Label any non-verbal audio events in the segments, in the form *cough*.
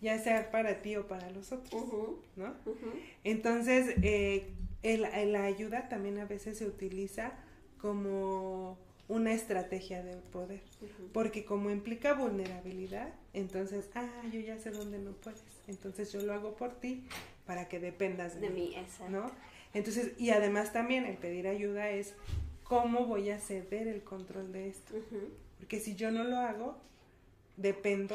ya sea para ti o para los otros, ¿no? Entonces, eh, la ayuda también a veces se utiliza como una estrategia de poder, porque como implica vulnerabilidad, entonces, ah, yo ya sé dónde no puedes, entonces yo lo hago por ti para que dependas de, mí, ¿no? Entonces, y además también el pedir ayuda es cómo voy a ceder el control de esto, porque si yo no lo hago, dependo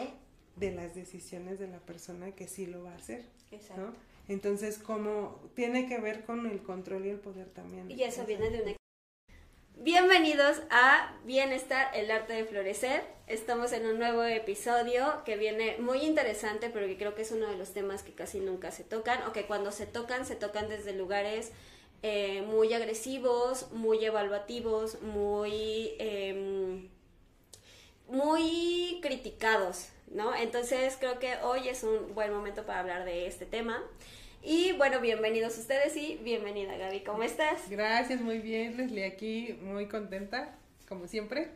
de las decisiones de la persona que sí lo va a hacer. Exacto. Entonces, como tiene que ver con el control y el poder también. Y eso viene de una... Bienvenidos a Bienestar, el arte de florecer. Estamos en un nuevo episodio que viene muy interesante, pero que creo que es uno de los temas que casi nunca se tocan, o que cuando se tocan, se tocan desde lugares eh, muy agresivos, muy evaluativos, muy, em, muy criticados, ¿no? Entonces creo que hoy es un buen momento para hablar de este tema. Y bueno, bienvenidos ustedes y bienvenida Gaby, ¿cómo estás? Gracias, muy bien, Leslie, aquí muy contenta, como siempre,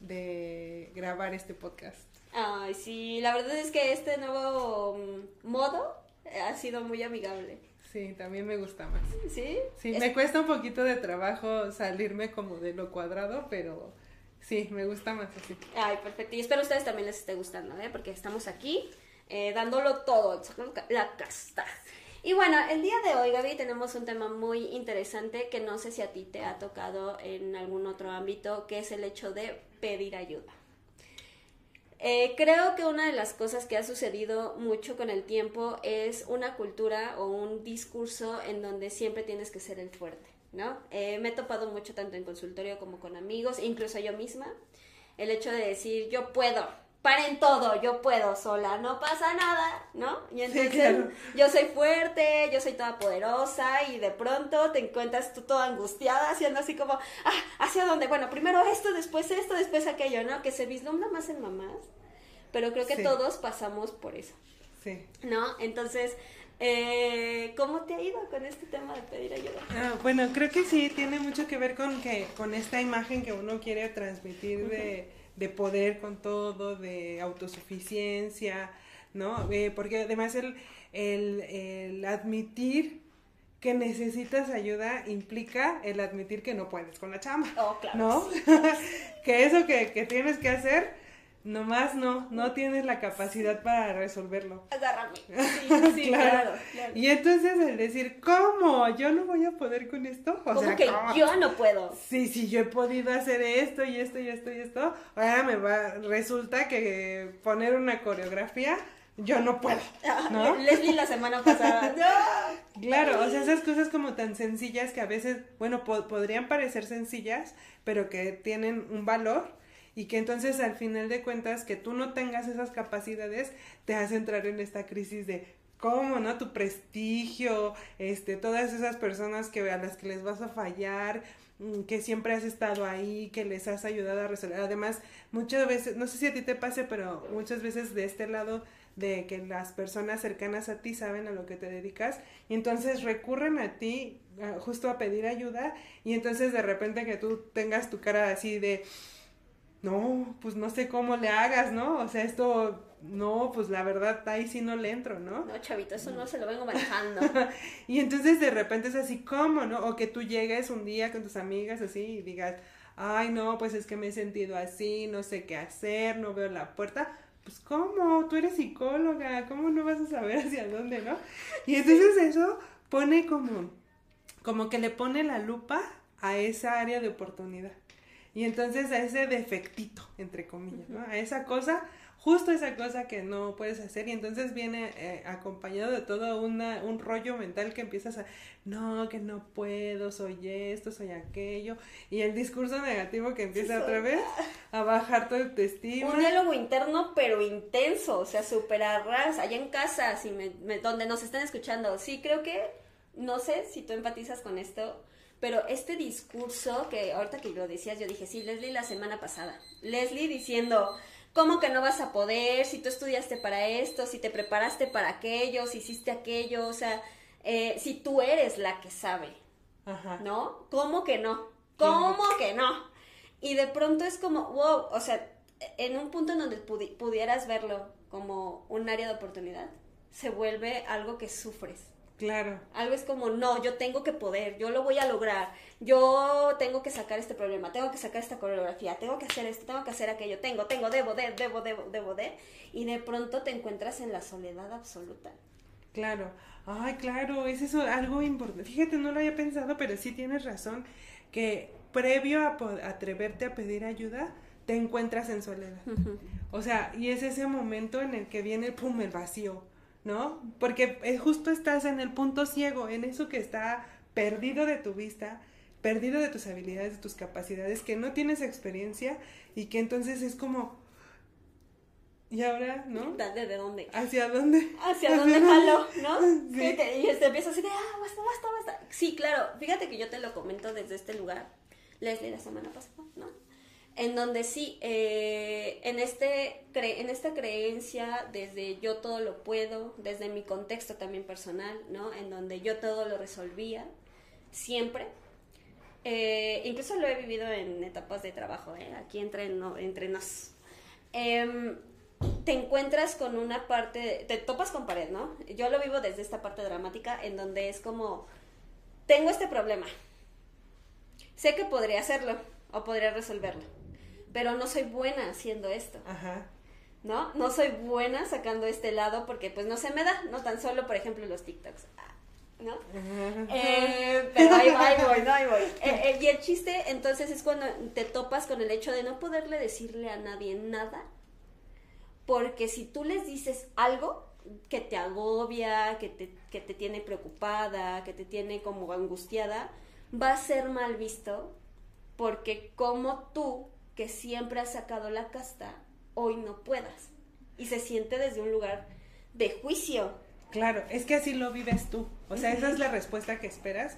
de grabar este podcast. Ay, sí, la verdad es que este nuevo mm, modo ha sido muy amigable. Sí, también me gusta más. ¿Sí? Sí, me cuesta un poquito de trabajo salirme como de lo cuadrado, pero Sí, me gusta más así. Ay, perfecto. Y espero a ustedes también les esté gustando, ¿eh? Porque estamos aquí eh, dándolo todo, la casta. Y bueno, el día de hoy, Gaby, tenemos un tema muy interesante que no sé si a ti te ha tocado en algún otro ámbito, que es el hecho de pedir ayuda. Eh, creo que una de las cosas que ha sucedido mucho con el tiempo es una cultura o un discurso en donde siempre tienes que ser el fuerte. ¿No? Eh, me he topado mucho tanto en consultorio como con amigos, incluso yo misma, el hecho de decir, yo puedo, paren todo, yo puedo sola, no pasa nada, ¿no? Y entonces yo soy fuerte, yo soy toda poderosa y de pronto te encuentras tú toda angustiada, haciendo así como, ah, ¿hacia dónde? Bueno, primero esto, después esto, después aquello, ¿no? Que se vislumbra más en mamás, pero creo que todos pasamos por eso. Sí. ¿No? Entonces, eh, ¿Cómo te ha ido con este tema de pedir ayuda? Ah, bueno, creo que sí, tiene mucho que ver con, que, con esta imagen que uno quiere transmitir de, de poder con todo, de autosuficiencia, ¿no? Eh, porque además el, el, el admitir que necesitas ayuda implica el admitir que no puedes con la chamba. Oh, claro. ¿No? que *laughs* eso que, que tienes que hacer Nomás no, no tienes la capacidad para resolverlo. Agárrame. *laughs* Sí, sí, claro. Y entonces el decir, ¿cómo? ¿Yo no voy a poder con esto? O ¿Cómo que yo no puedo? Sí, sí, yo he podido hacer esto y esto y esto y esto. Ahora me va, resulta que poner una coreografía, yo no puedo. ¿no? *laughs* Leslie la semana pasada. *laughs* Claro, o sea, esas cosas como tan sencillas que a veces, bueno, podrían parecer sencillas, pero que tienen un valor y que entonces al final de cuentas que tú no tengas esas capacidades te hace entrar en esta crisis de cómo, ¿no? Tu prestigio, este, todas esas personas que a las que les vas a fallar, mm, que siempre has estado ahí, que les has ayudado a resolver. Además, muchas veces, no sé si a ti te pase, pero muchas veces de este lado de que las personas cercanas a ti saben a lo que te dedicas y entonces recurren a ti justo a pedir ayuda y entonces de repente que tú tengas tu cara así de no, pues no sé cómo le hagas, ¿no? O sea, esto, no, pues la verdad, ahí sí no le entro, ¿no? No, chavito, eso no se lo vengo manejando. *laughs* y entonces de repente es así, ¿cómo, no? O que tú llegues un día con tus amigas así y digas, ay, no, pues es que me he sentido así, no sé qué hacer, no veo la puerta. Pues, ¿cómo? Tú eres psicóloga, ¿cómo no vas a saber hacia dónde, no? Y entonces eso pone como, como que le pone la lupa a esa área de oportunidad. Y entonces a ese defectito, entre comillas, ¿no? A esa cosa justo esa cosa que no puedes hacer y entonces viene eh, acompañado de todo una, un rollo mental que empiezas a, no, que no puedo, soy esto, soy aquello, y el discurso negativo que empieza otra vez a bajar todo el testimonio. Un diálogo interno pero intenso, o sea, súper arras, allá en casa, si me, donde nos están escuchando, sí creo que, no sé si tú empatizas con esto, pero este discurso que ahorita que lo decías, yo dije, sí, Leslie la semana pasada, Leslie diciendo ¿Cómo que no vas a poder? Si tú estudiaste para esto, si te preparaste para aquello, si hiciste aquello, o sea, eh, si tú eres la que sabe, Ajá. ¿no? ¿Cómo que no? ¿Cómo que no? Y de pronto es como, wow, o sea, en un punto en donde pudieras verlo como un área de oportunidad, se vuelve algo que sufres. Claro. Algo es como, no, yo tengo que poder, yo lo voy a lograr, yo tengo que sacar este problema, tengo que sacar esta coreografía, tengo que hacer esto, tengo que hacer aquello, tengo, tengo, debo de, debo, debo, debo de, y de pronto te encuentras en la soledad absoluta. Claro, ay, claro, es eso algo importante. Fíjate, no lo había pensado, pero sí tienes razón que previo a atreverte a pedir ayuda, te encuentras en soledad. O sea, y es ese momento en el que viene, pum, el vacío ¿no? Porque eh, justo estás en el punto ciego, en eso que está perdido de tu vista, perdido de tus habilidades, de tus capacidades, que no tienes experiencia y que entonces es como, ¿y ahora, no? ¿De dónde? ¿Hacia dónde? ¿Hacia, dónde jalo, no? *laughs* Sí. Y te empieza así de, ah, basta, basta, basta. Sí, claro, fíjate que yo te lo comento desde este lugar, Leslie, la semana pasada, ¿no? En donde sí, eh, en, este, en esta creencia desde yo todo lo puedo, desde mi contexto también personal, ¿no? En donde yo todo lo resolvía, siempre. Eh, incluso lo he vivido en etapas de trabajo, ¿eh? aquí entre, entre nos. Em, te encuentras con una parte, te topas con pared, ¿no? Yo lo vivo desde esta parte dramática en donde es como, tengo este problema, sé que podría hacerlo o podría resolverlo pero no soy buena haciendo esto. Ajá. ¿No? No soy buena sacando este lado porque pues no se me da, no tan solo, por ejemplo, los TikToks. Ah, ¿No? Eh, *laughs* pero ahí, voy, no, ahí voy. Eh, eh, y el chiste entonces es cuando te topas con el hecho de no poderle decirle a nadie nada, porque si tú les dices algo que te agobia, que te, que te tiene preocupada, que te tiene como angustiada, va a ser mal visto, porque como tú que siempre has sacado la casta, hoy no puedas. Y se siente desde un lugar de juicio. Claro, es que así lo vives tú. O sea, esa es la respuesta que esperas.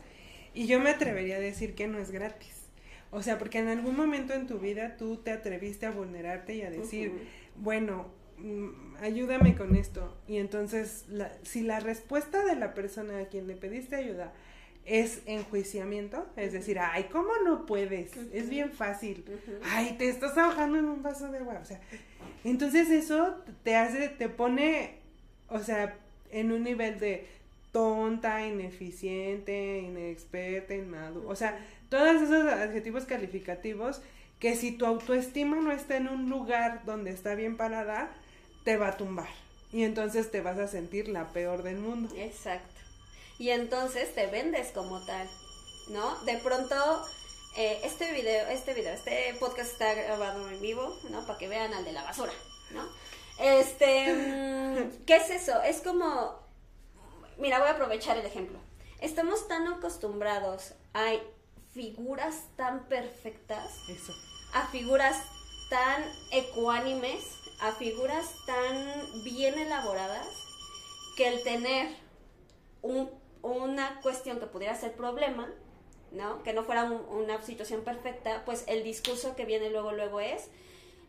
Y yo me atrevería a decir que no es gratis. O sea, porque en algún momento en tu vida tú te atreviste a vulnerarte y a decir, bueno, mm, ayúdame con esto. Y entonces, si la respuesta de la persona a quien le pediste ayuda es enjuiciamiento, es decir, ay, ¿cómo no puedes? Es bien fácil. Ay, te estás ahogando en un vaso de agua, o sea, entonces eso te hace, te pone, o sea, en un nivel de tonta, ineficiente, inexperta, inmadura, o sea, todos esos adjetivos calificativos que si tu autoestima no está en un lugar donde está bien parada, te va a tumbar. Y entonces te vas a sentir la peor del mundo. Exacto y entonces te vendes como tal, ¿no? De pronto, eh, este video, este video, este podcast está grabado en vivo, ¿no? Para que vean al de la basura, ¿no? Este, mm, ¿qué es eso? Es como, mira, voy a aprovechar el ejemplo. Estamos tan acostumbrados a figuras tan perfectas, eso. a figuras tan ecuánimes, a figuras tan bien elaboradas, que el tener un una cuestión que pudiera ser problema, ¿no? Que no fuera una situación perfecta, pues el discurso que viene luego, luego es,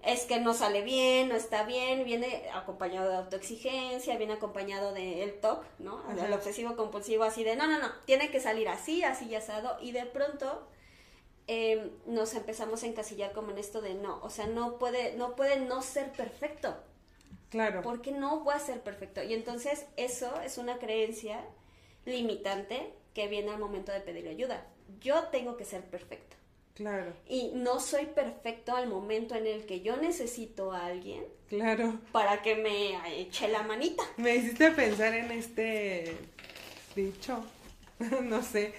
es que no sale bien, no está bien, viene acompañado de autoexigencia, viene acompañado del el TOC, ¿no? El obsesivo compulsivo, así de, no, no, no, tiene que salir así, así y asado, y de pronto em, nos empezamos a encasillar como en esto de no, o sea, no puede, no puede no ser perfecto. Claro. Porque no voy a ser perfecto. Y entonces eso es una creencia limitante que viene al momento de pedir ayuda. Yo tengo que ser perfecto. Claro. Y no soy perfecto al momento en el que yo necesito a alguien. Claro. Para que me eche la manita. Me hiciste pensar en este dicho, *laughs* no sé,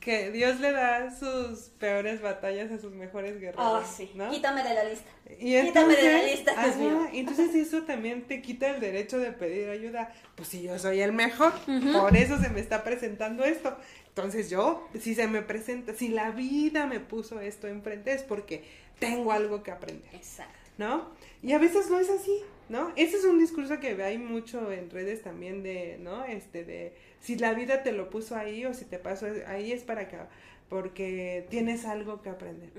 que Dios le da sus peores batallas a sus mejores guerreros. Oh, sí. ¿no? Quítame de la lista. Y Quítame de la lista, ajá, mío. entonces eso también te quita el derecho de pedir ayuda. Pues si yo soy el mejor, por eso se me está presentando esto. Entonces yo, si se me presenta, si la vida me puso esto enfrente es porque tengo algo que aprender. Exacto. ¿no? Y a veces no es así, ¿no? Ese es un discurso que hay mucho en redes también de, ¿no? Este de si la vida te lo puso ahí o si te pasó ahí es para que porque tienes algo que aprender.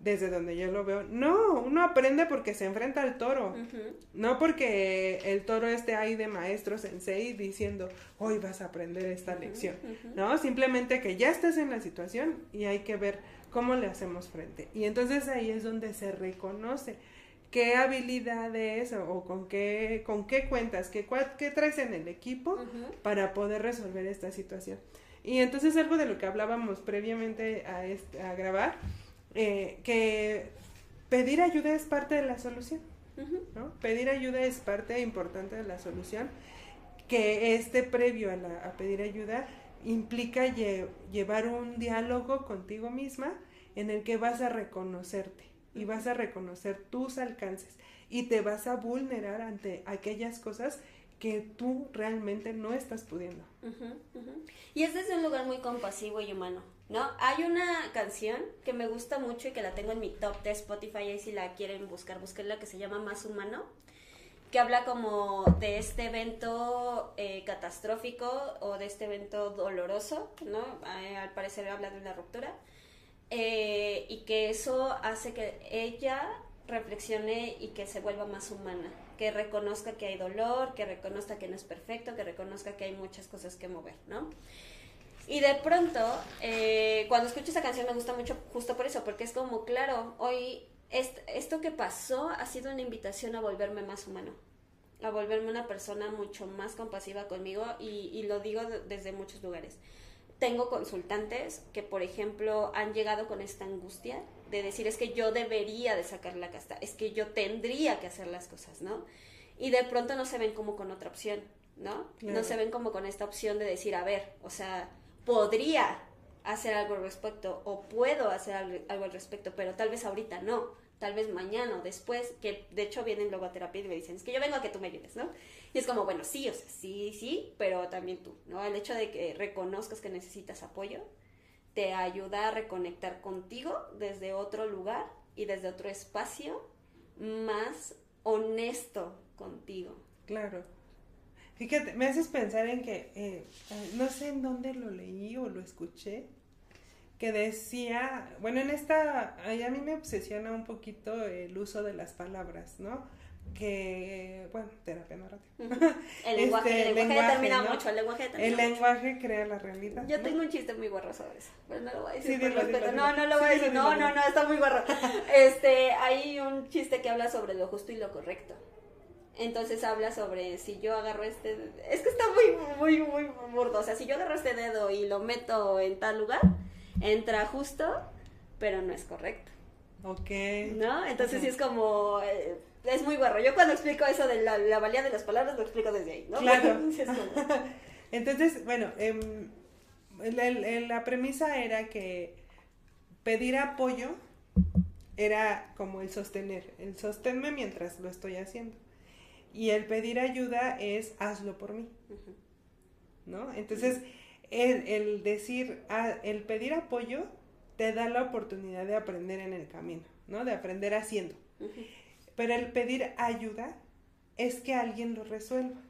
Desde donde yo lo veo, no, uno aprende porque se enfrenta al toro, no porque el toro esté ahí de maestro sensei diciendo, hoy vas a aprender esta lección. ¿no? Simplemente que ya estás en la situación y hay que ver cómo le hacemos frente. Y entonces ahí es donde se reconoce qué habilidades o, con qué con qué cuentas, qué, qué traes en el equipo para poder resolver esta situación. Y entonces algo de lo que hablábamos previamente a, este- a grabar, eh, que pedir ayuda es parte de la solución. ¿no? Pedir ayuda es parte importante de la solución, que este previo a, la- a pedir ayuda implica lle- llevar un diálogo contigo misma en el que vas a reconocerte y vas a reconocer tus alcances y te vas a vulnerar ante aquellas cosas que tú realmente no estás pudiendo. Y es desde un lugar muy compasivo y humano, ¿no? Hay una canción que me gusta mucho y que la tengo en mi top de Spotify, ahí si la quieren buscar, busquenla, que se llama Más Humano, que habla como de este evento eh, catastrófico o de este evento doloroso, ¿no? Eh, al parecer habla de una ruptura. Eh, y que eso hace que ella reflexione y que se vuelva más humana, que reconozca que hay dolor, que reconozca que no es perfecto, que reconozca que hay muchas cosas que mover, ¿no? Y de pronto, eh, cuando escucho esa canción me gusta mucho justo por eso, porque es como, claro, hoy est- esto que pasó ha sido una invitación a volverme más humano, a volverme una persona mucho más compasiva conmigo y, lo digo de- desde muchos lugares. Tengo consultantes que, por ejemplo, han llegado con esta angustia de decir es que yo debería de sacar la casta, es que yo tendría que hacer las cosas, ¿no? Y de pronto no se ven como con otra opción, ¿no? Claro. No se ven como con esta opción de decir, a ver, o sea, podría hacer algo al respecto o puedo hacer al- algo al respecto, pero tal vez ahorita no, tal vez mañana o después, que de hecho vienen luego a terapia y me dicen, es que yo vengo a que tú me ayudes, ¿no? Y es como, bueno, sí, o sea, sí, sí, pero también tú, ¿no? El hecho de que reconozcas que necesitas apoyo te ayuda a reconectar contigo desde otro lugar y desde otro espacio más honesto contigo. Claro. Fíjate, me haces pensar en que, eh, no sé en dónde lo leí o lo escuché, que decía, bueno, en esta, a mí me obsesiona un poquito el uso de las palabras, ¿no? Que, bueno, terapia narrativa. *laughs* El lenguaje, Este, el lenguaje, lenguaje, determina ¿no? mucho, el lenguaje determina El mucho. lenguaje crea la realidad. Yo ¿no? tengo un chiste muy guarro sobre eso, pero no lo voy a decir Sí, por dilo, No, no lo voy a decir. dilo, No, no, no, está muy guarro. Este, hay un chiste que habla sobre lo justo y lo correcto. Entonces habla sobre si yo agarro este... Es que está muy, muy, muy burdo. O sea, si yo agarro este dedo y lo meto en tal lugar, entra justo, pero no es correcto. Ok. ¿No? Entonces sí es como... eh, es muy guarro. Yo cuando explico eso de la, la valía de las palabras, lo explico desde ahí, ¿no? Claro. *laughs* *laughs* Entonces, bueno, em, la, la- premisa era que pedir apoyo era como el sostener, el sosténme mientras lo estoy haciendo. Y el pedir ayuda es hazlo por mí. ¿no? Entonces, el, el decir, el pedir apoyo te da la oportunidad de aprender en el camino, ¿no? De aprender haciendo. Pero el pedir ayuda es que alguien lo resuelva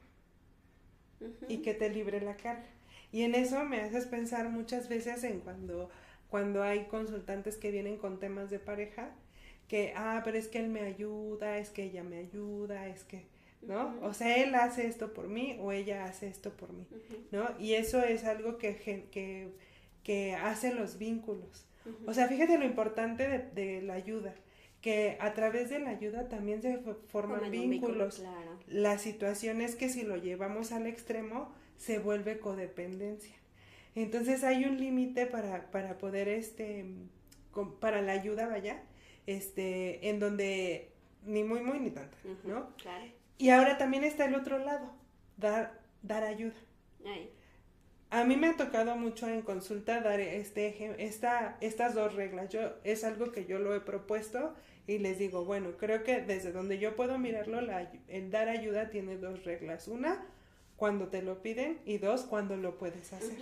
y que te libre la carga. Y en eso me haces pensar muchas veces en cuando, cuando hay consultantes que vienen con temas de pareja, que, ah, pero es que él me ayuda, es que ella me ayuda, es que, ¿no? O sea, él hace esto por mí o ella hace esto por mí. ¿no? Y eso es algo que, que, que hace los vínculos. O sea, fíjate lo importante de, de la ayuda, que a través de la ayuda también se fo- forman Forman un vínculo, vínculos. claro. La situación es que si lo llevamos al extremo, se vuelve codependencia. Entonces hay un límite para, para poder, este, para la ayuda, vaya, este, en donde ni muy, muy, ni tanta, ¿no? Claro. Y ahora también está el otro lado, dar, dar ayuda. A mí me ha tocado mucho en consulta dar este esta, estas dos reglas. Yo, es algo que yo lo he propuesto y les digo, bueno, creo que desde donde yo puedo mirarlo, la, el dar ayuda tiene dos reglas. Una, cuando te lo piden y dos, cuando lo puedes hacer,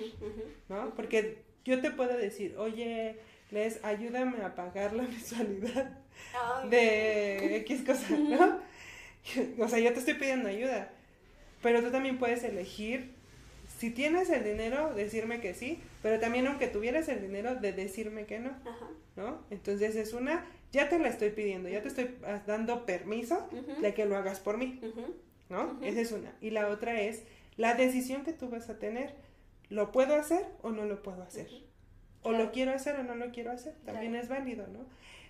¿no? Porque yo te puedo decir, oye, les ayúdame a pagar la *laughs* mensualidad de X cosas, ¿no? *laughs* o sea, yo te estoy pidiendo ayuda, pero tú también puedes elegir, si tienes el dinero, decirme que sí, pero también aunque tuvieras el dinero, de decirme que no, ¿no? Entonces es una, ya te la estoy pidiendo, ya te estoy dando permiso de que lo hagas por mí, ¿no? Esa es una. Y la otra es la decisión que tú vas a tener, ¿lo puedo hacer o no lo puedo hacer? O lo quiero hacer o no lo quiero hacer, también es válido, ¿no?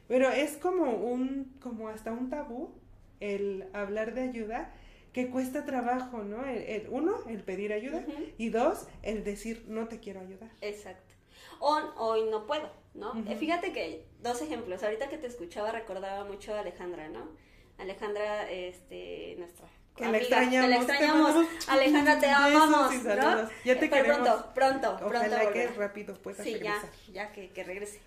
Pero es como un, como hasta un tabú el hablar de ayuda que cuesta trabajo, ¿no? El, uno, el pedir ayuda y dos, el decir no te quiero ayudar. Exacto. O hoy no puedo, ¿no? Eh, fíjate que dos ejemplos. Ahorita que te escuchaba recordaba mucho a Alejandra, ¿no? Alejandra, este, nuestra que la extrañamos. Que extrañamos. Alejandra, te amamos. ¿no? Ya te Pero pronto, pronto, Ojalá pronto. que rápido puedas sí, ya, ya que, que regrese.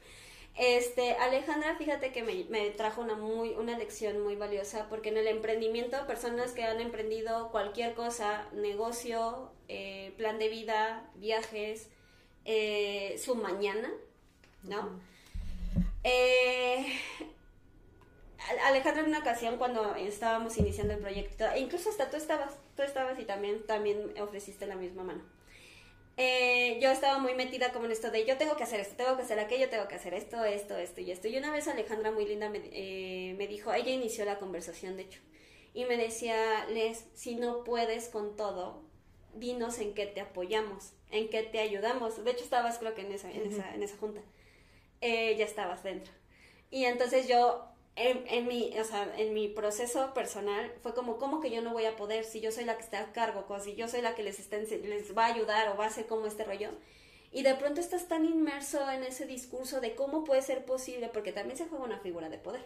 Este, Alejandra, fíjate que me, me, trajo una muy, una lección muy valiosa, porque en el emprendimiento, personas que han emprendido cualquier cosa, negocio, eh, plan de vida, viajes, eh, su mañana, ¿no? eh, Alejandra en una ocasión cuando estábamos iniciando el proyecto, e incluso hasta tú estabas, tú estabas y también, también ofreciste la misma mano. Eh, yo estaba muy metida como en esto de yo tengo que hacer esto, tengo que hacer aquello, tengo que hacer esto, esto, esto y esto. Y una vez Alejandra muy linda me, eh, me dijo, ella inició la conversación de hecho, y me decía, Les, si no puedes con todo, dinos en qué te apoyamos, en qué te ayudamos. De hecho estabas creo que en esa, en esa, en esa junta. Eh, ya estabas dentro. Y entonces yo en, mi, o sea, en mi proceso personal fue como, ¿cómo que yo no voy a poder si yo soy la que está a cargo? si yo soy la que les, está, les va a ayudar o va a hacer como este rollo. Y de pronto estás tan inmerso en ese discurso de cómo puede ser posible, porque también se juega una figura de poder.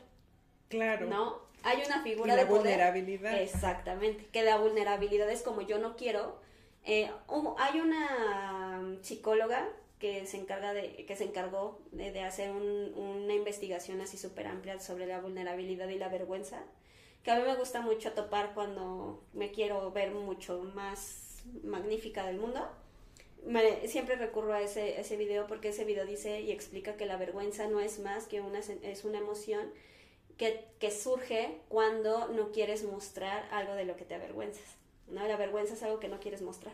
Claro. ¿No? Hay una figura y la de vulnerabilidad. Exactamente. Que la vulnerabilidad es como yo no quiero. Eh, hay una psicóloga que se encarga de que se encargó de, hacer una investigación así súper amplia sobre la vulnerabilidad y la vergüenza que a mí me gusta mucho topar cuando me quiero ver mucho más magnífica del mundo siempre recurro a ese, ese video porque ese video dice y explica que la vergüenza no es más que una es una emoción que, que surge cuando no quieres mostrar algo de lo que te avergüenzas ¿no? la vergüenza es algo que no quieres mostrar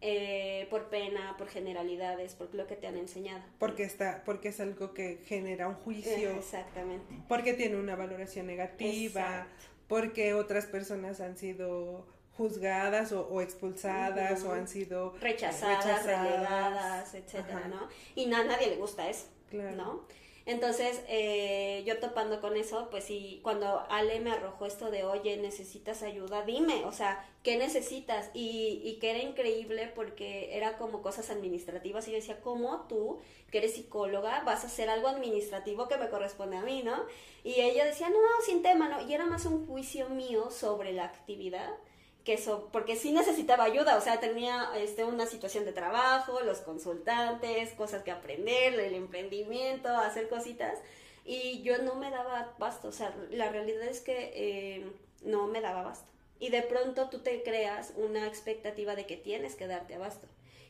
eh, por pena, por generalidades, por lo que te han enseñado. Porque está, porque es algo que genera un juicio. exactamente. Porque tiene una valoración negativa, porque otras personas han sido juzgadas o, expulsadas o han sido rechazadas, relegadas, etcétera, ¿no? Y a nadie le gusta eso, ¿no? Entonces, eh, yo topando con eso, pues sí, cuando Ale me arrojó esto de, oye, necesitas ayuda, dime, o sea, ¿qué necesitas? Y, y que era increíble porque era como cosas administrativas y yo decía, ¿cómo tú, que eres psicóloga, vas a hacer algo administrativo que me corresponde a mí, ¿no? Y ella decía, no, sin tema, ¿no? Y era más un juicio mío sobre la actividad que eso, porque sí necesitaba ayuda, o sea, tenía este, una situación de trabajo, los consultantes, cosas que aprender, el emprendimiento, hacer cositas, y yo no me daba basto, o sea, la realidad es que eh, no me daba basto. Y de pronto tú te creas una expectativa de que tienes que darte abasto,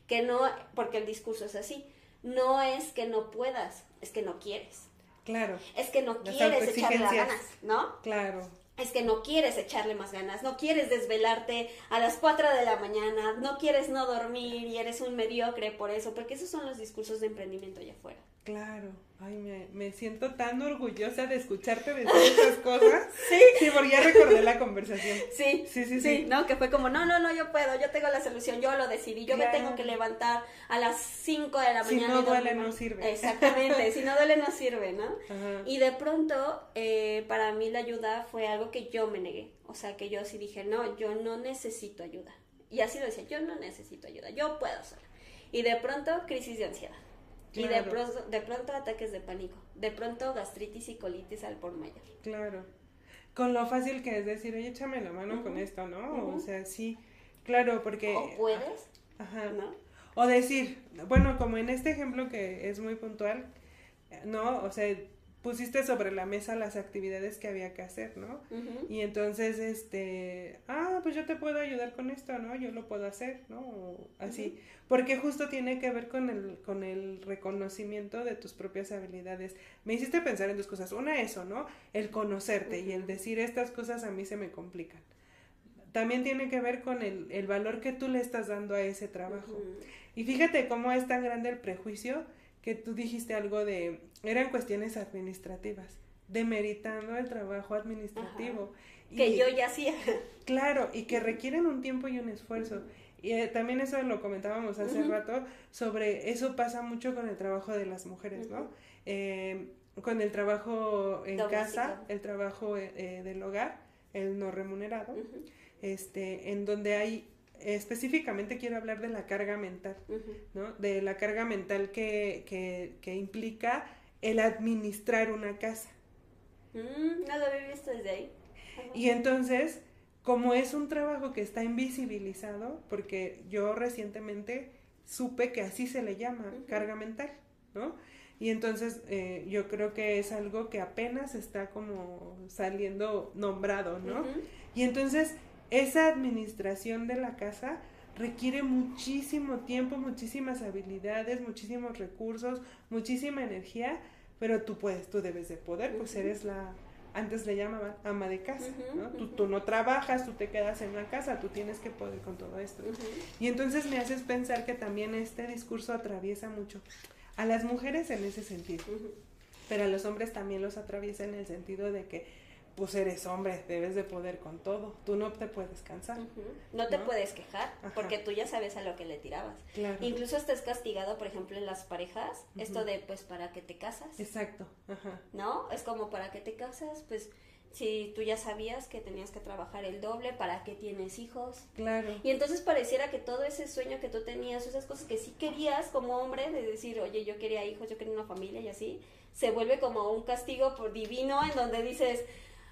que no, porque el discurso es así, no es que no puedas, es que no quieres. Claro. Es que no quieres echarle las ganas, ¿no? Claro es que no quieres echarle más ganas, no quieres desvelarte a las 4 de la mañana, no quieres no dormir y eres un mediocre por eso, porque esos son los discursos de emprendimiento allá afuera. Claro, ay, me, me siento tan orgullosa de escucharte decir esas cosas. *laughs* sí. Sí, porque ya recordé la conversación. Sí, sí, sí, sí, ¿no? Que fue como, no, no, no, yo puedo, yo tengo la solución, yo lo decidí, yo me tengo que levantar a las 5 de la mañana. Si no duele, no sirve. *laughs* Exactamente, si no duele, no sirve, ¿no? Y de pronto, eh, para mí la ayuda fue algo que yo me negué, o sea, que yo sí dije, no, yo no necesito ayuda. Y así lo decía, yo no necesito ayuda, yo puedo sola. Y de pronto, crisis de ansiedad y de pronto, de pronto ataques de pánico, de pronto gastritis y colitis al por mayor. Claro. Con lo fácil que es decir, oye, échame la mano con esto, ¿no? O sea, sí, claro, porque... O puedes, Ajá. ¿no? O decir, bueno, como en este ejemplo que es muy puntual, ¿no? O sea, pusiste sobre la mesa las actividades que había que hacer, ¿no? Y entonces, este, ah, pues yo te puedo ayudar con esto, ¿no? Yo lo puedo hacer, ¿no? así, porque justo tiene que ver con el, con el reconocimiento de tus propias habilidades. Me hiciste pensar en dos cosas. Una, eso, ¿no? El conocerte y el decir estas cosas a mí se me complican. También tiene que ver con el, el valor que tú le estás dando a ese trabajo. Y fíjate cómo es tan grande el prejuicio que tú dijiste algo de, eran cuestiones administrativas, demeritando el trabajo administrativo. que yo ya hacía. *laughs* Claro, y que requieren un tiempo y un esfuerzo. Y eh, también eso lo comentábamos hace rato, sobre eso pasa mucho con el trabajo de las mujeres, ¿no? Eh, con el trabajo en casa, el trabajo eh, del hogar, el no remunerado, este, en donde hay específicamente quiero hablar de la carga mental, ¿no? De la carga mental que, que, que implica el administrar una casa. Mm, no lo había visto desde ahí. Y entonces, como es un trabajo que está invisibilizado, porque yo recientemente supe que así se le llama, carga mental, ¿no? Y entonces eh, yo creo que es algo que apenas está como saliendo nombrado, ¿no? Y entonces esa administración de la casa requiere muchísimo tiempo, muchísimas habilidades, muchísimos recursos, muchísima energía, pero tú puedes, tú debes de poder, pues eres la, antes le llamaban ama de casa, ¿no? Tú, no trabajas, tú te quedas en la casa, tú tienes que poder con todo esto. Y entonces me haces pensar que también este discurso atraviesa mucho a las mujeres en ese sentido, pero a los hombres también los atraviesa en el sentido de que pues eres hombre, debes de poder con todo. Tú no te puedes cansar. no te puedes quejar, porque tú ya sabes a lo que le tirabas. Incluso estás castigado, por ejemplo, en las parejas, esto de, pues, ¿para qué te casas? Exacto. Ajá. ¿No? Es como, ¿para qué te casas? Pues, si tú ya sabías que tenías que trabajar el doble, ¿para qué tienes hijos? Claro. Y entonces pareciera que todo ese sueño que tú tenías, esas cosas que sí querías como hombre, de decir, oye, yo quería hijos, yo quería una familia y así, se vuelve como un castigo por divino en donde dices,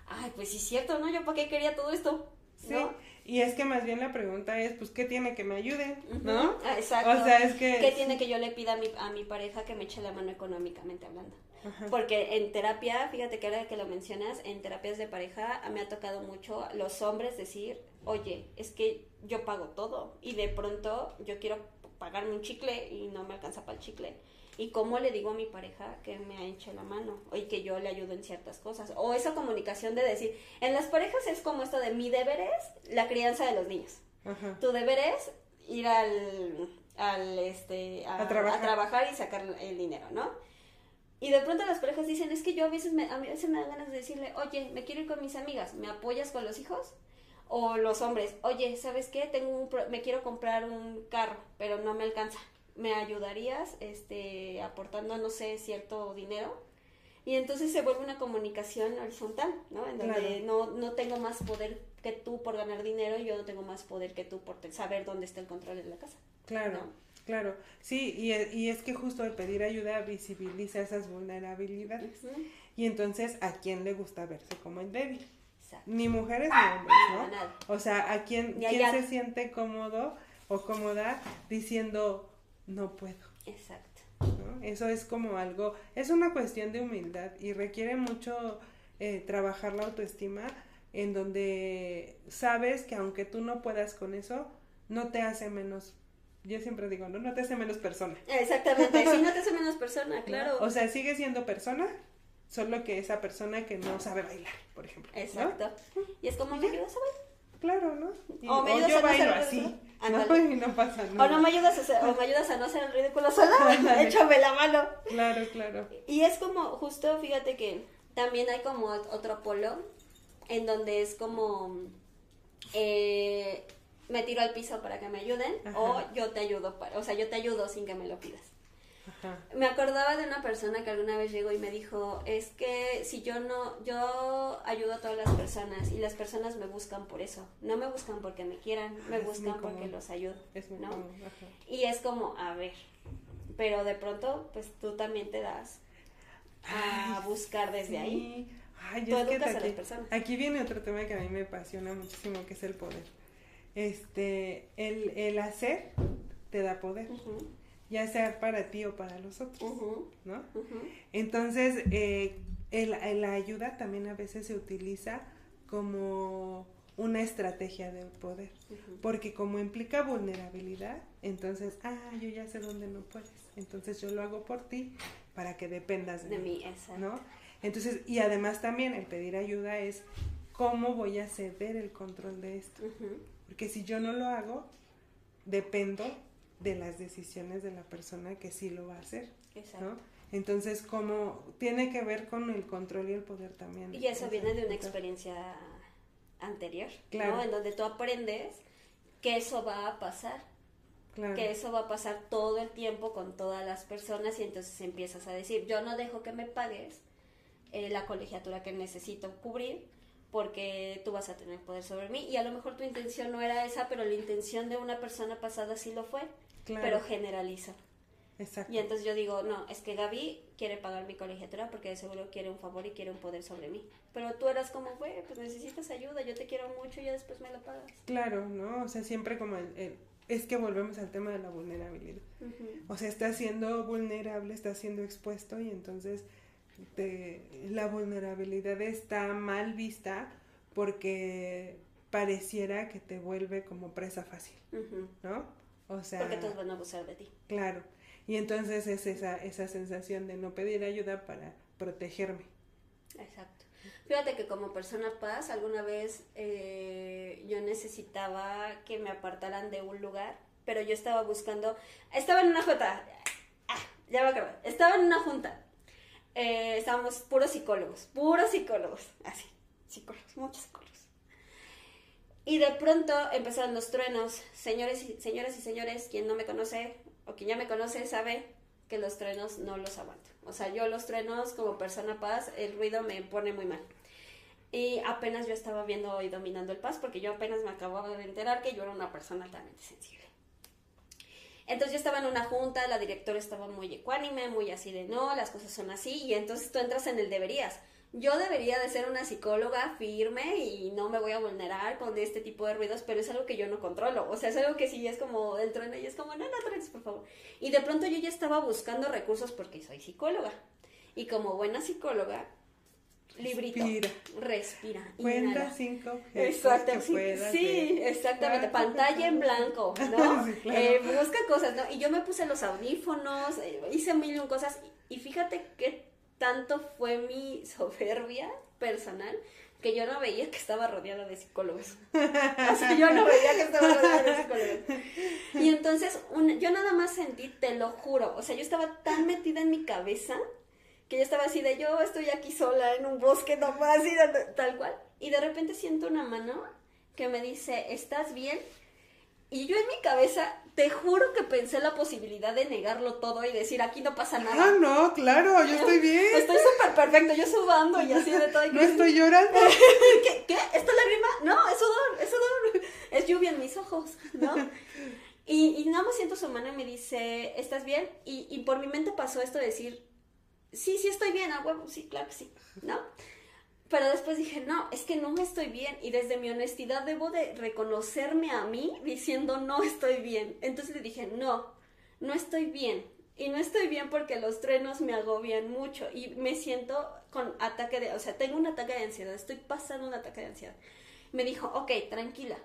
ay, pues sí es cierto, ¿no? Yo para qué quería todo esto. Sí, y es que más bien la pregunta es, pues, ¿qué tiene que me ayude? ¿No? Ah, exacto. O sea, es que... ¿Qué tiene que yo le pida a mi, a mi pareja que me eche la mano económicamente hablando? Porque en terapia, fíjate que ahora que lo mencionas, en terapias de pareja me ha tocado mucho los hombres decir, oye, es que yo pago todo y de pronto yo quiero pagarme un chicle y no me alcanza para el chicle y cómo le digo a mi pareja que me hecho la mano y que yo le ayudo en ciertas cosas. O esa comunicación de decir en las parejas es como esto de mi deber es la crianza de los niños. Tu deber es ir al, al este a, trabajar. y sacar el dinero no y de pronto las parejas dicen es que yo a veces me a veces me dan ganas de decirle oye me quiero ir con mis amigas me apoyas con los hijos o los hombres oye sabes qué tengo un, me quiero comprar un carro pero no me alcanza me ayudarías este aportando no sé cierto dinero. Y entonces se vuelve una comunicación horizontal no en donde no no tengo más poder que tú por ganar dinero y yo no tengo más poder que tú por saber dónde está el control de la casa claro claro. Sí y, y, es que justo el pedir ayuda visibiliza esas vulnerabilidades. Y entonces a quién le gusta verse como el débil ni mujeres ni hombres no o sea a quién, quién se siente cómodo o cómoda diciendo no puedo. Exacto. Eso es como algo, es una cuestión de humildad y requiere mucho eh, trabajar la autoestima en donde sabes que aunque tú no puedas con eso, no te hace menos yo siempre digo, no, no te hace menos persona. Exactamente, sí, no te hace menos *laughs* persona, claro. O sea, sigue siendo persona, solo que esa persona que no sabe bailar, por ejemplo. Exacto. Y es como, ¿me ayudas a bailar? Claro, ¿no? o me yo a no bailo así. ¿No? *laughs* Y no pasa nada. O no me ayudas a hacer, o me ayudas a no hacer el ridículo sola, *laughs* échame la mano. Claro, claro. Y es como, justo, fíjate que también hay como otro polo en donde es como eh, me tiro al piso para que me ayuden o yo te ayudo, para, o sea, yo te ayudo sin que me lo pidas. Me acordaba de una persona que alguna vez llegó y me dijo, es que si yo no, yo ayudo a todas las personas y las personas me buscan por eso, no me buscan porque me quieran, me buscan porque los ayudo, ¿no? Y es como, a ver, pero de pronto, pues tú también te das a buscar desde ahí. Ay, tú educas a las personas. Aquí viene otro tema que a mí me apasiona muchísimo, que es el poder. Este, el, el hacer te da poder, ya sea para ti o para los otros, ¿no? Entonces, eh, el- la ayuda también a veces se utiliza como una estrategia de poder, porque como implica vulnerabilidad, entonces, ah, yo ya sé dónde no puedes, entonces yo lo hago por ti para que dependas de, De mí, mí. ¿no? Entonces, y además también el pedir ayuda es cómo voy a ceder el control de esto, porque si yo no lo hago, dependo de las decisiones de la persona que sí lo va a hacer, Exacto. ¿no? Entonces, como tiene que ver con el control y el poder también. Y eso viene de una experiencia anterior, Claro. ¿no? En donde tú aprendes que eso va a pasar, Claro. que eso va a pasar todo el tiempo con todas las personas y entonces empiezas a decir, yo no dejo que me pagues eh, la colegiatura que necesito cubrir porque tú vas a tener poder sobre mí y a lo mejor tu intención no era esa, pero la intención de una persona pasada sí lo fue, Claro. pero generaliza. Exacto. Y entonces yo digo, no, es que Gaby quiere pagar mi colegiatura porque de seguro quiere un favor y quiere un poder sobre mí. Pero tú eras como, güey, pues necesitas ayuda, yo te quiero mucho y ya después me lo pagas. Claro, ¿no? O sea, siempre como el, el- es que volvemos al tema de la vulnerabilidad. O sea, está siendo vulnerable, está siendo expuesto y entonces la vulnerabilidad está mal vista porque pareciera que te vuelve como presa fácil. ¿no? O sea, Porque todos van a abusar de ti. claro. Y entonces es esa, esa sensación de no pedir ayuda para protegerme. Exacto. Fíjate que como persona paz, alguna vez eh, yo necesitaba que me apartaran de un lugar, pero yo estaba buscando, estaba en una junta, ah, ya me acuerdo, estaba en una junta, Eh, estábamos puros psicólogos, puros psicólogos, así, psicólogos, muchos psicólogos. Y de pronto empezaron los truenos, señores y, señoras y señores, quien no me conoce o quien ya me conoce sabe que los truenos no los aguanto. O sea, yo los truenos como persona paz, el ruido me pone muy mal. Y apenas yo estaba viendo y dominando el paz, porque yo apenas me acababa de enterar que yo era una persona altamente sensible. Entonces yo estaba en una junta, la directora estaba muy ecuánime, muy así de no, las cosas son así, y entonces tú entras en el deberías. Yo debería de ser una psicóloga firme y no me voy a vulnerar con este tipo de ruidos, pero es algo que yo no controlo. O sea, es algo que sí es como el trueno y es como, no, no truenes, por favor. Y de pronto yo ya estaba buscando recursos porque soy psicóloga. Y como buena psicóloga, librito, Respira. respira, Cuenta cinco objetos que sí, puedas sí, ver. exactamente, Ah, pantalla en blanco, *laughs* ¿no? Sí, claro. Eh, busca cosas, ¿no? Y yo me puse los audífonos, eh, hice mil y cosas, y, y fíjate qué tanto fue mi *laughs* soberbia personal que yo no veía que estaba rodeada de psicólogos. O sea, yo no veía que estaba rodeada de psicólogos. Y entonces, un- yo nada más sentí, te lo juro, o sea, yo estaba tan metida en mi cabeza que yo estaba así de yo estoy aquí sola en un bosque nomás y de- tal cual. Y de repente siento una mano que me dice, ¿estás bien? Y yo en mi cabeza, te juro que pensé la posibilidad de negarlo todo y decir, aquí no pasa Ah, nada. no, claro, yo estoy bien. Estoy súper perfecto, yo sudando y así de todo. y *laughs* No que- estoy llorando. *laughs* ¿Qué? ¿Qué? ¿Esto es lágrima? No, es sudor, es sudor. Es lluvia en mis ojos, ¿no? *laughs* Y, y nada más siento su mano y me dice, ¿estás bien? Y, y por mi mente pasó esto de decir, sí, sí estoy bien, a huevo, sí, claro que sí, ¿no? Pero después dije, no, es que no estoy bien. Y desde mi honestidad debo de reconocerme a mí diciendo, no estoy bien. Entonces le dije, no, no estoy bien. Y no estoy bien porque los truenos me agobian mucho y me siento con ataque de, o sea, tengo un ataque de ansiedad, estoy pasando un ataque de ansiedad. Me dijo, ok, tranquila,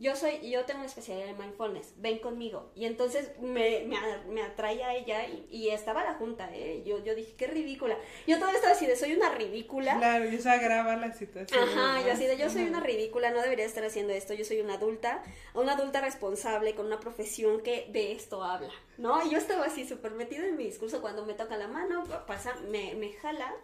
yo soy, yo tengo una especialidad en mindfulness, ven conmigo. Y entonces me, me, atrae a ella y, y estaba la junta, ¿eh? Yo, yo dije, qué ridícula. Yo todavía estaba así de, soy una ridícula. Claro, y eso agrava la situación. Ajá, yo así de, yo soy una ridícula, no debería estar haciendo esto, yo soy una adulta, una adulta responsable con una profesión que de esto habla, ¿no? Y yo estaba así súper metida en mi discurso cuando me toca la mano, pasa, me, me jala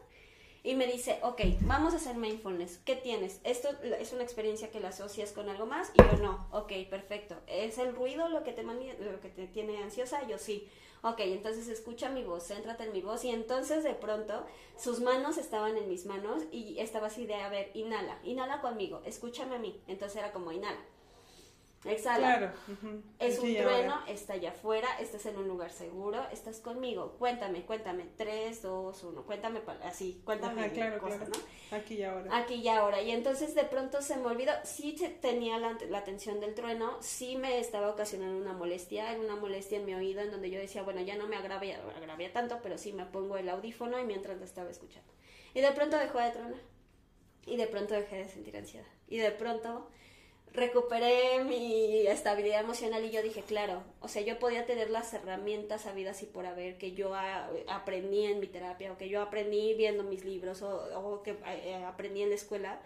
y me dice, ok, vamos a hacer mindfulness, ¿qué tienes? Esto es una experiencia que la asocias con algo más y yo no, ok, perfecto, ¿es el ruido lo que te, lo que te tiene ansiosa? Yo sí. Ok, entonces escucha mi voz, céntrate en mi voz y entonces de pronto sus manos estaban en mis manos y estaba así de, a ver, inhala, inhala conmigo, escúchame a mí. Entonces era como, inhala. Exhala. Claro. Es un trueno, está allá afuera, estás en un lugar seguro, estás conmigo. Cuéntame, cuéntame. Tres, dos, uno. Cuéntame así, cuéntame claro, claro. ¿no? Aquí y ahora. Aquí y ahora. Y entonces de pronto se me olvidó. Sí tenía la, la atención del trueno, sí me estaba ocasionando una molestia, una molestia en mi oído en donde yo decía, bueno, ya no me agravia, agravia tanto, pero sí me pongo el audífono y mientras lo estaba escuchando. Y de pronto dejó de tronar. Y de pronto dejé de sentir ansiedad. Y de pronto recuperé mi estabilidad emocional y yo dije, claro, o sea, yo podía tener las herramientas sabidas y por haber que yo aprendí en mi terapia o que yo aprendí viendo mis libros o, que eh, aprendí en la escuela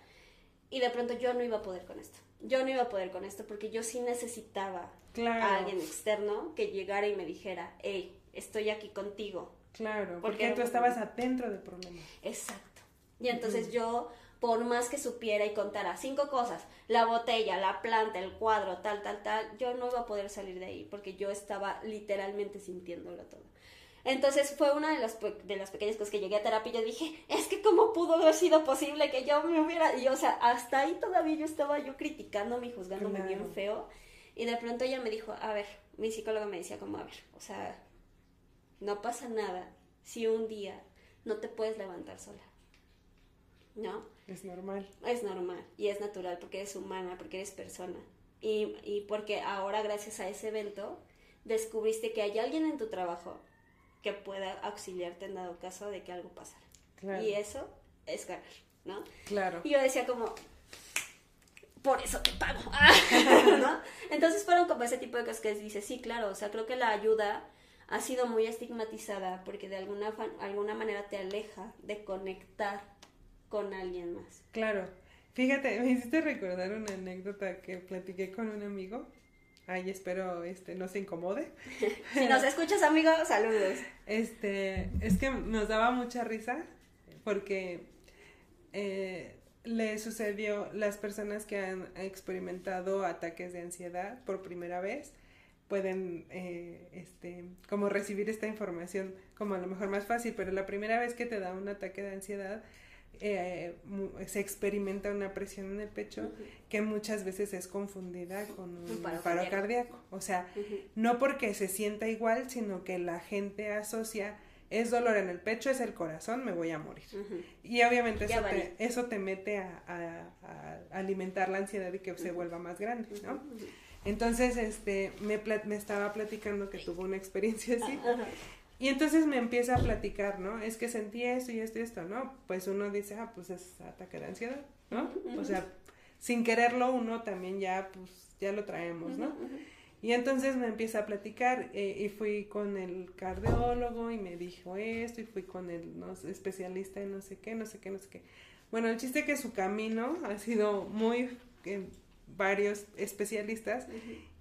y de pronto yo no iba a poder con esto. Yo no iba a poder con esto porque yo sí necesitaba a alguien externo que llegara y me dijera, hey, estoy aquí contigo. Claro, porque, tú estabas adentro del problema. Exacto. Y entonces yo por más que supiera y contara cinco cosas, la botella, la planta, el cuadro, tal, tal, tal, yo no iba a poder salir de ahí porque yo estaba literalmente sintiéndolo todo. Entonces fue una de las, de las pequeñas cosas que llegué a terapia y yo dije, es que cómo pudo haber sido posible que yo me hubiera... Y o sea, hasta ahí todavía yo estaba yo criticándome y juzgándome bien feo. Y de pronto ella me dijo, a ver, mi psicóloga me decía como, a ver, o sea, no pasa nada si un día no te puedes levantar sola. ¿No? Es normal. Es normal y es natural porque eres humana, porque eres persona. Y, y porque ahora gracias a ese evento descubriste que hay alguien en tu trabajo que pueda auxiliarte en dado caso de que algo pasara. Y eso es ganar, ¿no? Claro. Y yo decía como, por eso te pago, *laughs* ¿no? Entonces fueron como ese tipo de cosas que dices, sí, claro, o sea, creo que la ayuda ha sido muy estigmatizada porque de alguna, alguna manera te aleja de conectar con alguien más. Claro. Fíjate, me hiciste recordar una anécdota que platiqué con un amigo. Ay, espero este no se incomode. *laughs* si nos escuchas, amigo, saludos. Este, es que nos daba mucha risa porque eh, le sucedió las personas que han experimentado ataques de ansiedad por primera vez pueden eh, este como recibir esta información como a lo mejor más fácil pero la primera vez que te da un ataque de ansiedad eh, se experimenta una presión en el pecho que muchas veces es confundida con un, paro, cardíaco. O sea, no porque se sienta igual, sino que la gente asocia es dolor en el pecho, es el corazón, me voy a morir. Y obviamente eso te, eso te, mete a, alimentar la ansiedad y que se vuelva más grande, ¿no? Entonces, este, me, me estaba platicando que tuvo una experiencia así. Y entonces me empieza a platicar, ¿no? Es que sentí esto y esto y esto, ¿no? Pues uno dice, ah, pues es ataque de ansiedad, ¿no? O sea, sin quererlo uno también ya, pues, ya lo traemos, ¿no? Y entonces me empieza a platicar eh, y fui con el cardiólogo y me dijo esto y fui con el no, especialista en no sé qué, no sé qué, no sé qué. Bueno, el chiste es que su camino ha sido muy... Eh, varios especialistas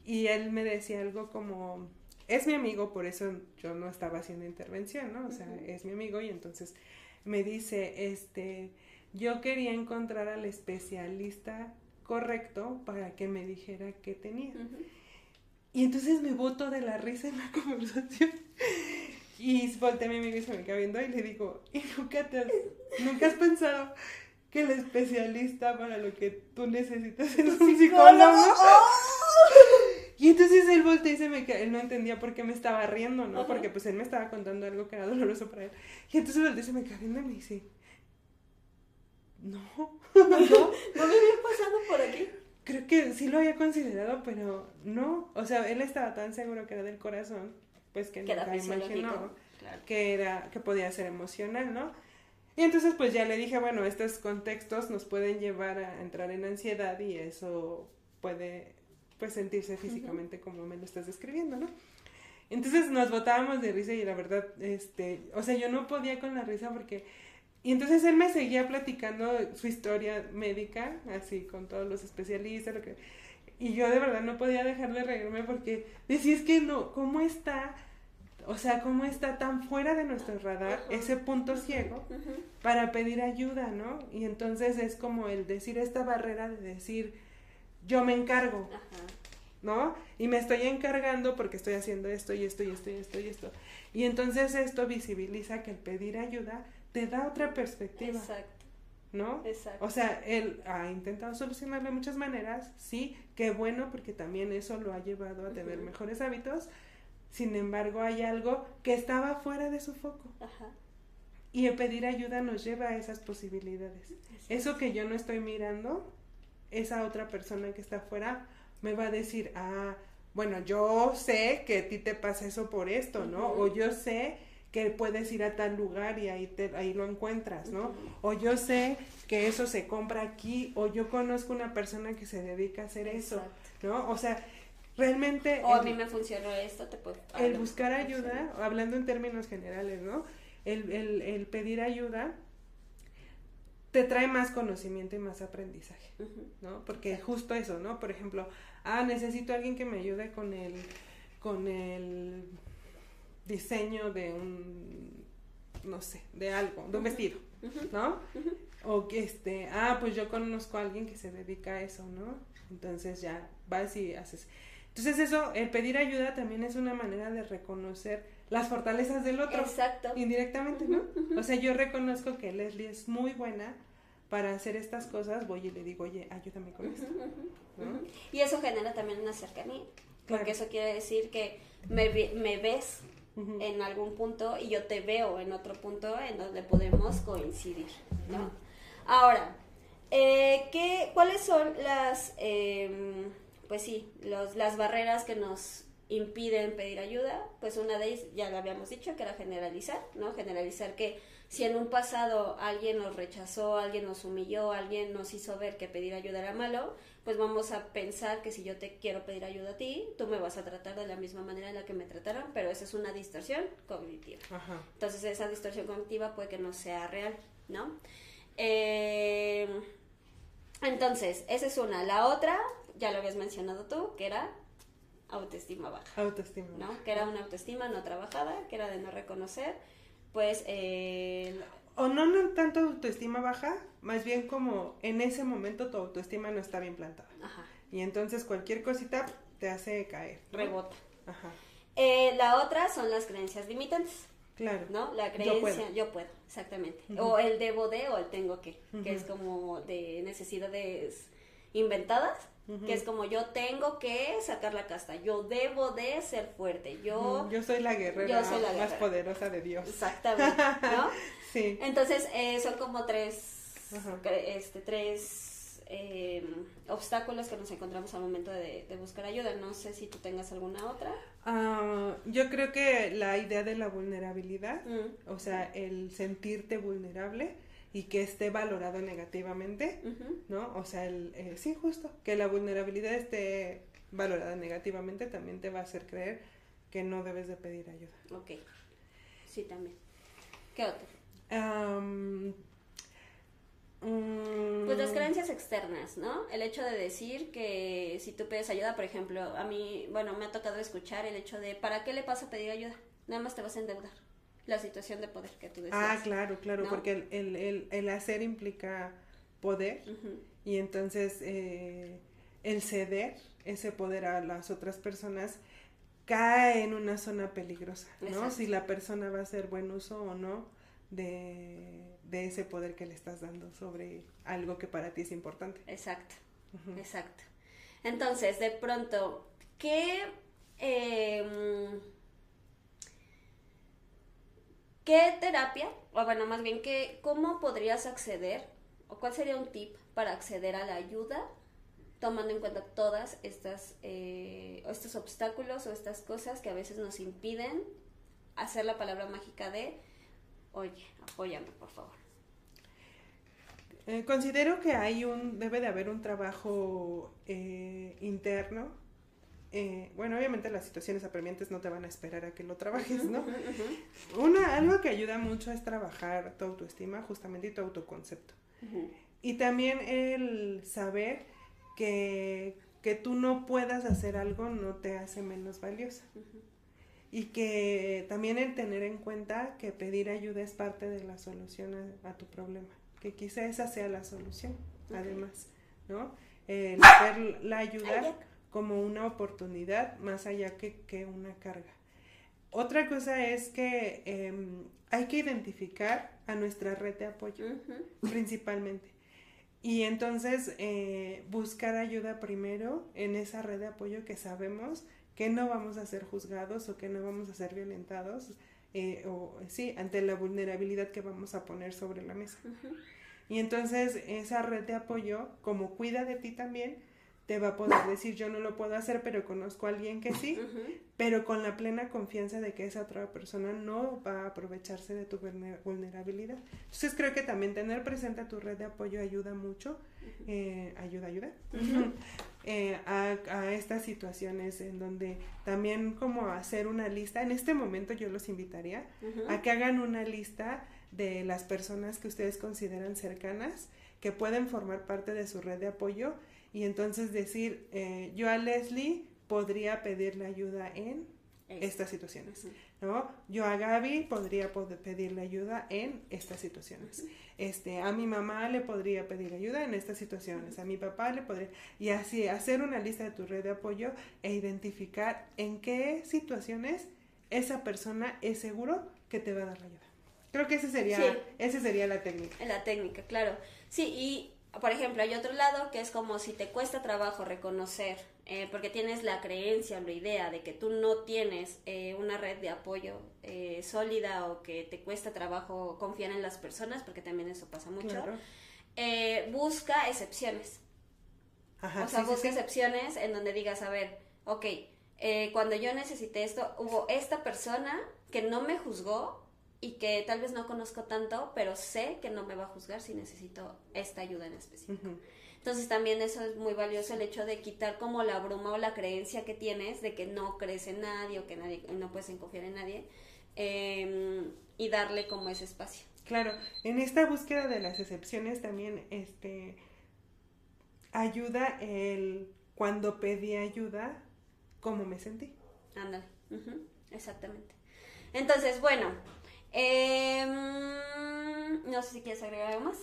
y él me decía algo como es mi amigo, por eso yo no estaba haciendo intervención, ¿no? O sea, es mi amigo y entonces me dice, este, yo quería encontrar al especialista correcto para que me dijera qué tenía. Y entonces me boto de la risa en la *laughs* conversación. Y volteé a mi amigo y se me queda viendo y le digo, ¿y nunca, te has, nunca has pensado que el especialista para lo que tú necesitas es un psicólogo? Y entonces él volteó y se me él no entendía por qué me estaba riendo, ¿no? Porque pues él me estaba contando algo que era doloroso para él. Y entonces volteó y se me quedó riendo y me dice, no, *laughs* no, no me había pasado por aquí. Creo que sí lo había considerado, pero no. O sea, él estaba tan seguro que era del corazón, pues que, nunca imaginó que era, que podía ser emocional, ¿no? Y entonces pues ya le dije, bueno, estos contextos nos pueden llevar a entrar en ansiedad y eso puede pues sentirse físicamente como me lo estás describiendo, ¿no? Entonces nos botábamos de risa y la verdad, este, o sea, yo no podía con la risa porque... Y entonces él me seguía platicando su historia médica, así, con todos los especialistas, lo que... Y yo de verdad no podía dejar de reírme porque decía, es que no, ¿cómo está? O sea, ¿cómo está tan fuera de nuestro radar ese punto ciego para pedir ayuda, ¿no? Y entonces es como el decir esta barrera de decir, yo me encargo, ¿no? Y me estoy encargando porque estoy haciendo esto y esto y esto y esto y esto. Y entonces esto visibiliza que el pedir ayuda te da otra perspectiva. Exacto. ¿no? Exacto. O sea, él ha intentado solucionarlo de muchas maneras, sí, qué bueno, porque también eso lo ha llevado a tener mejores hábitos. Sin embargo, hay algo que estaba fuera de su foco. Ajá. Y el pedir ayuda nos lleva a esas posibilidades. Eso que yo no estoy mirando, esa otra persona que está afuera me va a decir, ah, bueno, yo sé que a ti te pasa eso por esto, ¿no? O yo sé que puedes ir a tal lugar y ahí, te, ahí lo encuentras, ¿no? O yo sé que eso se compra aquí, o yo conozco una persona que se dedica a hacer eso. ¿no? O sea, realmente... O a mí me funcionó esto, te puedo... el buscar ayuda, hablando en términos generales, ¿no? El, el, el pedir ayuda te trae más conocimiento y más aprendizaje. ¿no? Porque justo eso, ¿no? Por ejemplo, ah, necesito a alguien que me ayude con el, con el diseño de un, no sé, de algo, de un vestido. ¿no? O que este, ah, pues yo conozco a alguien que se dedica a eso, ¿no? Entonces ya vas y haces. Entonces eso, el pedir ayuda también es una manera de reconocer las fortalezas del otro. Exacto. Indirectamente, ¿no? O sea, yo reconozco que Leslie es muy buena para hacer estas cosas, voy y le digo, oye, ayúdame con esto. Y eso genera también una cercanía, Claro. porque eso quiere decir que me, me ves en algún punto y yo te veo en otro punto en donde podemos coincidir, ¿no? Ahora, eh, ¿qué, ¿cuáles son las, em, pues sí, los, las barreras que nos impiden pedir ayuda? Pues una de ellas, ya lo habíamos dicho, que era generalizar, ¿no? Generalizar que si en un pasado alguien nos rechazó, alguien nos humilló, alguien nos hizo ver que pedir ayuda era malo, pues vamos a pensar que si yo te quiero pedir ayuda a ti, tú me vas a tratar de la misma manera en la que me trataron, pero esa es una distorsión cognitiva. Ajá. Entonces esa distorsión cognitiva puede que no sea real, ¿no? Eh, entonces, esa es una. La otra, ya lo habías mencionado tú, que era autoestima baja, Autoestima. ¿no? Que era una autoestima no trabajada, que era de no reconocer, pues, eh, O no, no tanto autoestima baja, más bien como en ese momento tu autoestima no está bien plantada. ajá, Y entonces cualquier cosita te hace caer. ¿no? rebota. Ajá. Eh, la otra son las creencias limitantes. Claro. ¿no? La creencia, yo puedo. puedo, exactamente. O el debo de o el tengo que, que es como de necesidades inventadas, que es como yo tengo que sacar la casta, yo debo de ser fuerte, yo... Yo soy la guerrera yo soy la más poderosa de Dios. Exactamente, ¿no? *laughs* Sí. Entonces, eh, son como tres, este, tres eh, obstáculos que nos encontramos al momento de, de buscar ayuda. No sé si tú tengas alguna otra. Ah, yo creo que la idea de la vulnerabilidad, Mm, o sea, el sentirte vulnerable y que esté valorado negativamente. ¿no? O sea, el, eh, sí, justo, que la vulnerabilidad esté valorada negativamente también te va a hacer creer que no debes de pedir ayuda. Ok, sí, también. ¿Qué otro? Mm, Pues las creencias externas, ¿no? El hecho de decir que si tú pides ayuda, por ejemplo, a mí, bueno, me ha tocado escuchar el hecho de, ¿para qué le pasa pedir ayuda? Nada más te vas a endeudar. La situación de poder que tú decías. Ah, claro, claro, ¿no? porque el, el, el, el hacer implica poder y entonces eh, el ceder ese poder a las otras personas cae en una zona peligrosa, ¿no? Exacto. Si la persona va a hacer buen uso o no de, de ese poder que le estás dando sobre algo que para ti es importante. Exacto, exacto. Entonces, de pronto, ¿qué... em, ¿Qué terapia, o bueno, más bien, ¿qué, ¿cómo podrías acceder, o cuál sería un tip para acceder a la ayuda, tomando en cuenta todas estas, eh, estos obstáculos o estas cosas que a veces nos impiden hacer la palabra mágica de, oye, apóyame, por favor? Eh, considero que hay un, debe de haber un trabajo eh, interno. Eh, bueno, obviamente las situaciones apremiantes no te van a esperar a que lo trabajes, ¿no? Una, algo que ayuda mucho es trabajar tu autoestima, justamente, y tu autoconcepto. Y también el saber que, que tú no puedas hacer algo no te hace menos valiosa. Y que también el tener en cuenta que pedir ayuda es parte de la solución a, a tu problema. Que quizá esa sea la solución, además, ¿no? El ver la Ay, ayuda. Como una oportunidad más allá que, que una carga. Otra cosa es que em, hay que identificar a nuestra red de apoyo, principalmente. Y entonces eh, buscar ayuda primero en esa red de apoyo que sabemos que no vamos a ser juzgados o que no vamos a ser violentados, eh, o sí, ante la vulnerabilidad que vamos a poner sobre la mesa. Y entonces esa red de apoyo, como cuida de ti también, te va a poder decir yo no lo puedo hacer, pero conozco a alguien que sí, pero con la plena confianza de que esa otra persona no va a aprovecharse de tu vulnerabilidad. Entonces creo que también tener presente tu red de apoyo ayuda mucho, eh, ayuda, ayuda, *laughs* eh, a, a, estas situaciones en donde también como hacer una lista, en este momento yo los invitaría a que hagan una lista de las personas que ustedes consideran cercanas, que pueden formar parte de su red de apoyo y entonces decir, eh, yo a Leslie podría pedirle ayuda en estas situaciones, ¿no? Yo a Gaby podría pedirle ayuda en estas situaciones. Este, a mi mamá le podría pedir ayuda en estas situaciones, a mi papá le podría y así hacer una lista de tu red de apoyo e identificar en qué situaciones esa persona es seguro que te va a dar la ayuda. Creo que ese sería, ese sería la técnica. La técnica, claro. Sí, y por ejemplo, hay otro lado que es como si te cuesta trabajo reconocer, eh, porque tienes la creencia o la idea de que tú no tienes eh, una red de apoyo eh, sólida o que te cuesta trabajo confiar en las personas, porque también eso pasa mucho, busca excepciones. o sea, busca excepciones en donde digas, a ver, ok, cuando yo necesité esto, hubo esta persona que no me juzgó y que tal vez no conozco tanto, pero sé que no me va a juzgar si necesito esta ayuda en específico. Entonces también eso es muy valioso el hecho de quitar como la bruma o la creencia que tienes de que no crees en nadie o que nadie no puedes confiar en nadie em, y darle como ese espacio. Claro, en esta búsqueda de las excepciones también este ayuda el cuando pedí ayuda cómo me sentí. Ándale, exactamente. Entonces, bueno, eh, no sé si quieres agregar algo más.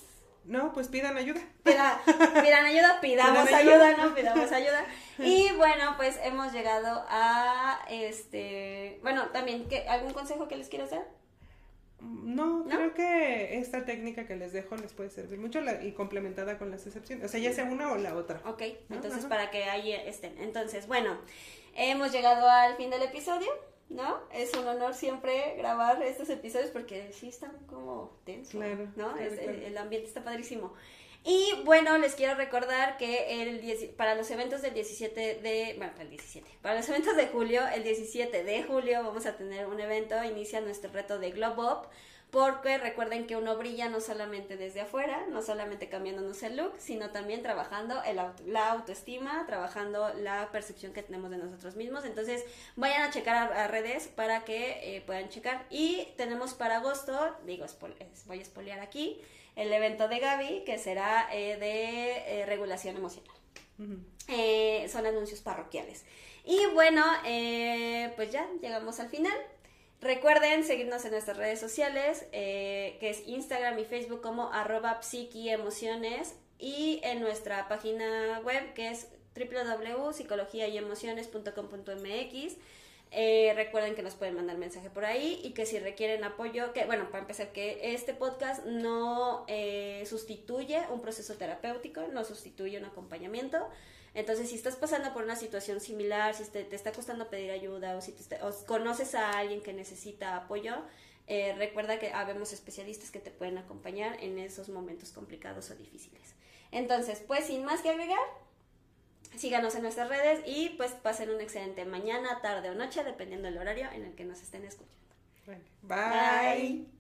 No, pues pidan ayuda. pidan ayuda, *laughs* pidamos ayuda. ¿no? Pidamos ayuda. Y bueno, pues hemos llegado a este, bueno, también, ¿qué, ¿algún consejo que les quieras dar? No, creo que esta técnica que les dejo les puede servir mucho y complementada con las excepciones. O sea, ya sea una o la otra. Ok, entonces para que ahí estén. Entonces, bueno, hemos llegado al fin del episodio. ¿No? Es un honor siempre grabar estos episodios porque sí están como tensos, ¿no? El, ambiente está padrísimo. Y bueno, les quiero recordar que el para los eventos del 17 de, bueno, para el 17, para los eventos de julio, el 17 de julio vamos a tener un evento, inicia nuestro reto de Globe Up porque recuerden que uno brilla no solamente desde afuera, no solamente cambiándonos el look, sino también trabajando el la autoestima, trabajando la percepción que tenemos de nosotros mismos. Entonces, vayan a checar a, redes para que eh, puedan checar. Y tenemos para agosto, digo, voy a espolear aquí, el evento de Gaby, que será eh, de eh, regulación emocional. son anuncios parroquiales. Y bueno, pues ya llegamos al final. Recuerden seguirnos en nuestras redes sociales, eh, que es Instagram y Facebook como arroba psiquiemociones y en nuestra página web que es www.psicologiayemociones.com.mx. Eh, recuerden que nos pueden mandar mensaje por ahí y que si requieren apoyo, que bueno, para empezar, que este podcast no eh, sustituye un proceso terapéutico, no sustituye un acompañamiento. Entonces, si estás pasando por una situación similar, si te, está costando pedir ayuda o si conoces a alguien que necesita apoyo, eh, recuerda que habemos especialistas que te pueden acompañar en esos momentos complicados o difíciles. Entonces, pues sin más que agregar, síganos en nuestras redes y pues pasen una excelente mañana, tarde o noche, dependiendo del horario en el que nos estén escuchando. Bye.